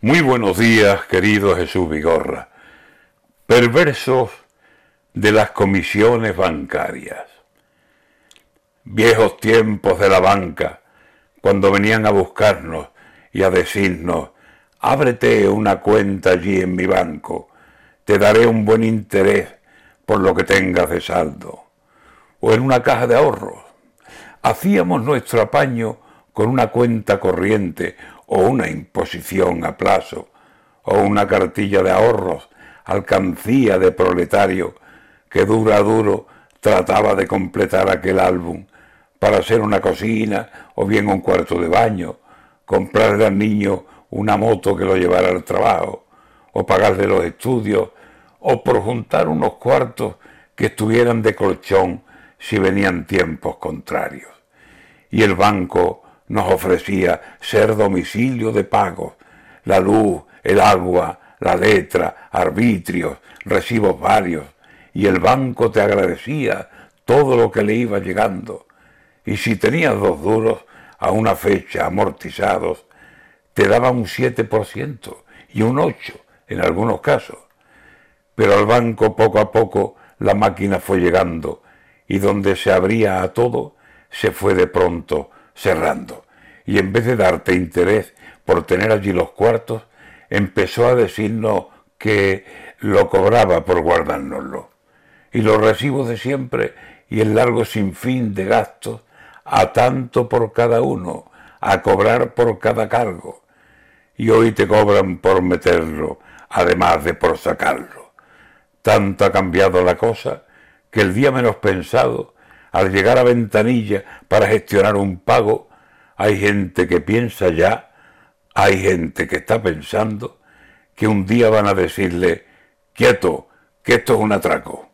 Muy buenos días, querido Jesús Vigorra. Perversos de las comisiones bancarias. Viejos tiempos de la banca, cuando venían a buscarnos y a decirnos, ábrete una cuenta allí en mi banco, te daré un buen interés por lo que tengas de saldo. O en una caja de ahorros. Hacíamos nuestro apaño con una cuenta corriente o una imposición a plazo, o una cartilla de ahorros, alcancía de proletario, que duro a duro trataba de completar aquel álbum para hacer una cocina o bien un cuarto de baño, comprarle al niño una moto que lo llevara al trabajo, o pagarle los estudios, o por juntar unos cuartos que estuvieran de colchón si venían tiempos contrarios. Y el banco nos ofrecía ser domicilio de pagos, la luz, el agua, la letra, arbitrios, recibos varios, y el banco te agradecía todo lo que le iba llegando. Y si tenías dos duros a una fecha amortizados, te daba un 7% y un 8% en algunos casos. Pero al banco poco a poco la máquina fue llegando y donde se abría a todo, se fue de pronto cerrando. Y en vez de darte interés por tener allí los cuartos, empezó a decirnos que lo cobraba por guardárnoslo. Y los recibos de siempre y el largo sinfín de gastos, a tanto por cada uno, a cobrar por cada cargo. Y hoy te cobran por meterlo, además de por sacarlo. Tanto ha cambiado la cosa que el día menos pensado al llegar a ventanilla para gestionar un pago, hay gente que piensa ya, hay gente que está pensando que un día van a decirle, quieto, que esto es un atraco.